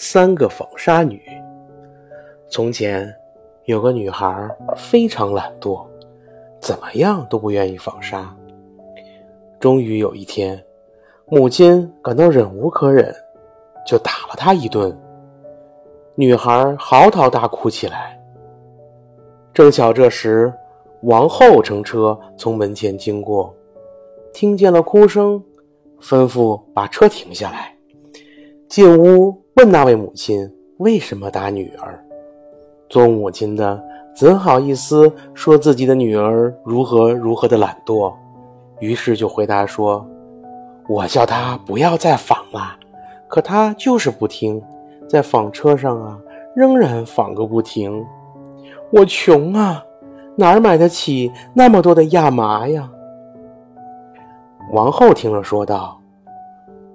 三个纺纱女。从前有个女孩非常懒惰，怎么样都不愿意纺纱。终于有一天，母亲感到忍无可忍，就打了她一顿。女孩嚎啕大哭起来。正巧这时，王后乘车从门前经过，听见了哭声，吩咐把车停下来，进屋问那位母亲为什么打女儿。做母亲的怎好意思说自己的女儿如何如何的懒惰？于是就回答说：“我叫她不要再纺了，可她就是不听，在纺车上啊，仍然纺个不停。我穷啊，哪儿买得起那么多的亚麻呀？”王后听了说道：“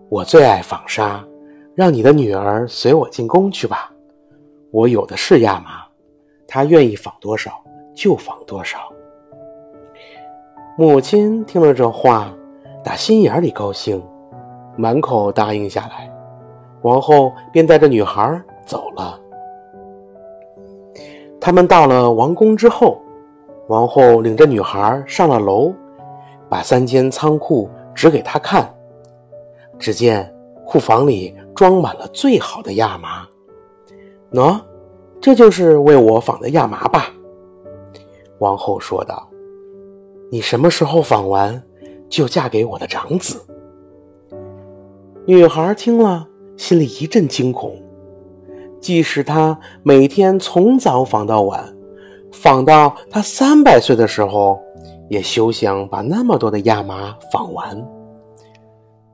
我最爱纺纱，让你的女儿随我进宫去吧，我有的是亚麻，她愿意纺多少就纺多少。”母亲听了这话，打心眼里高兴，满口答应下来。王后便带着女孩走了。他们到了王宫之后，王后领着女孩上了楼，把三间仓库指给她看。只见库房里装满了最好的亚麻。喏，这就是为我纺的亚麻吧？王后说道。你什么时候纺完，就嫁给我的长子。女孩听了，心里一阵惊恐。即使她每天从早纺到晚，纺到她三百岁的时候，也休想把那么多的亚麻纺完。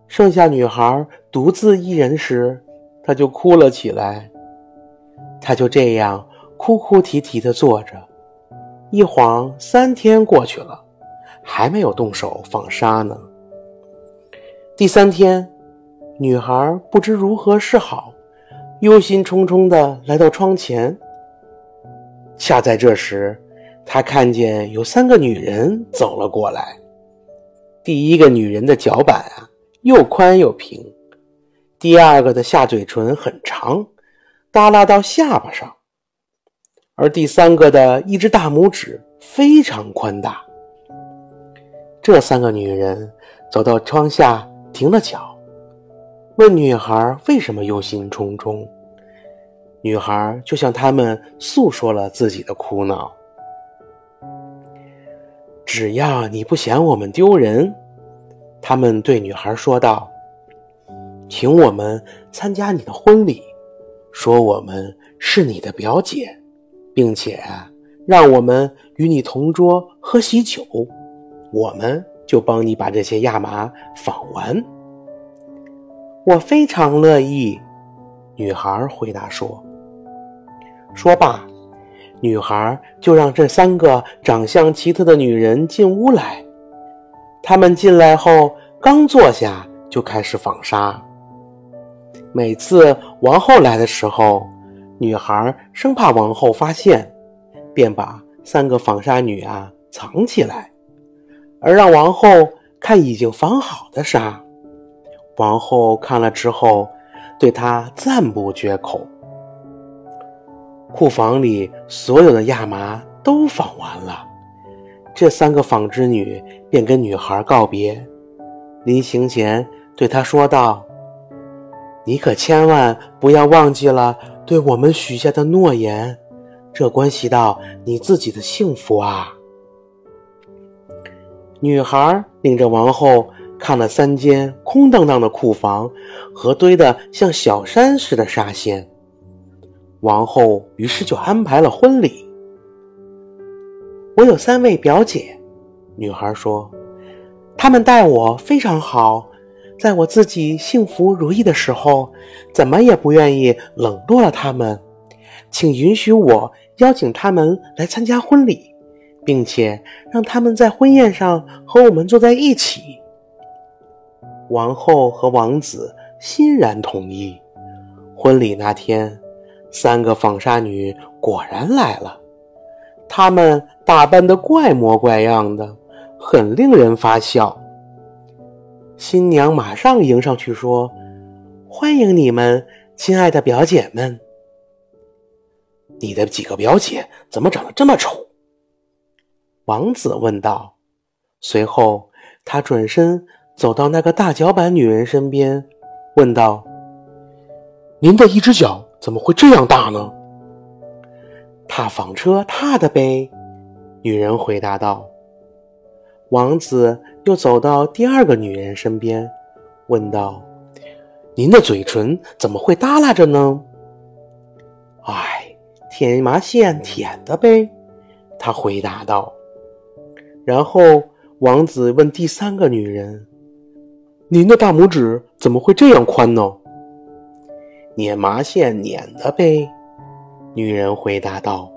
剩下女孩独自一人时，她就哭了起来。她就这样哭哭啼啼地坐着，一晃三天过去了。还没有动手纺纱呢。第三天，女孩不知如何是好，忧心忡忡地来到窗前。恰在这时，她看见有三个女人走了过来。第一个女人的脚板啊，又宽又平；第二个的下嘴唇很长，耷拉到下巴上；而第三个的一只大拇指非常宽大。这三个女人走到窗下，停了脚，问女孩为什么忧心忡忡。女孩就向他们诉说了自己的苦恼。只要你不嫌我们丢人，他们对女孩说道：“请我们参加你的婚礼，说我们是你的表姐，并且让我们与你同桌喝喜酒。”我们就帮你把这些亚麻纺完。我非常乐意，女孩回答说。说罢，女孩就让这三个长相奇特的女人进屋来。他们进来后，刚坐下就开始纺纱。每次王后来的时候，女孩生怕王后发现，便把三个纺纱女啊藏起来。而让王后看已经纺好的纱，王后看了之后，对她赞不绝口。库房里所有的亚麻都纺完了，这三个纺织女便跟女孩告别，临行前对她说道：“你可千万不要忘记了对我们许下的诺言，这关系到你自己的幸福啊。”女孩领着王后看了三间空荡荡的库房和堆得像小山似的纱线。王后于是就安排了婚礼。我有三位表姐，女孩说，她们待我非常好，在我自己幸福如意的时候，怎么也不愿意冷落了她们。请允许我邀请她们来参加婚礼。并且让他们在婚宴上和我们坐在一起。王后和王子欣然同意。婚礼那天，三个纺纱女果然来了。他们打扮得怪模怪样的，很令人发笑。新娘马上迎上去说：“欢迎你们亲爱的表姐们，你的几个表姐怎么长得这么丑？王子问道。随后，他转身走到那个大脚板女人身边，问道：“您的一只脚怎么会这样大呢？”“踏纺车踏的呗。”女人回答道。王子又走到第二个女人身边，问道。您的嘴唇怎么会耷拉着呢？哎，舔麻线舔的呗，他回答道。然后王子问第三个女人：“您的大拇指怎么会这样宽呢？”捻麻线捻的呗，女人回答道。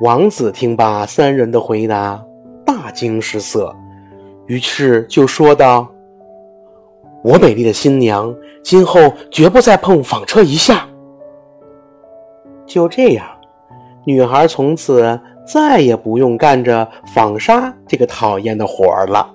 王子听罢三人的回答，大惊失色，于是就说道。我美丽的新娘，今后绝不再碰纺车一下。就这样，女孩从此再也不用干着纺纱这个讨厌的活儿了。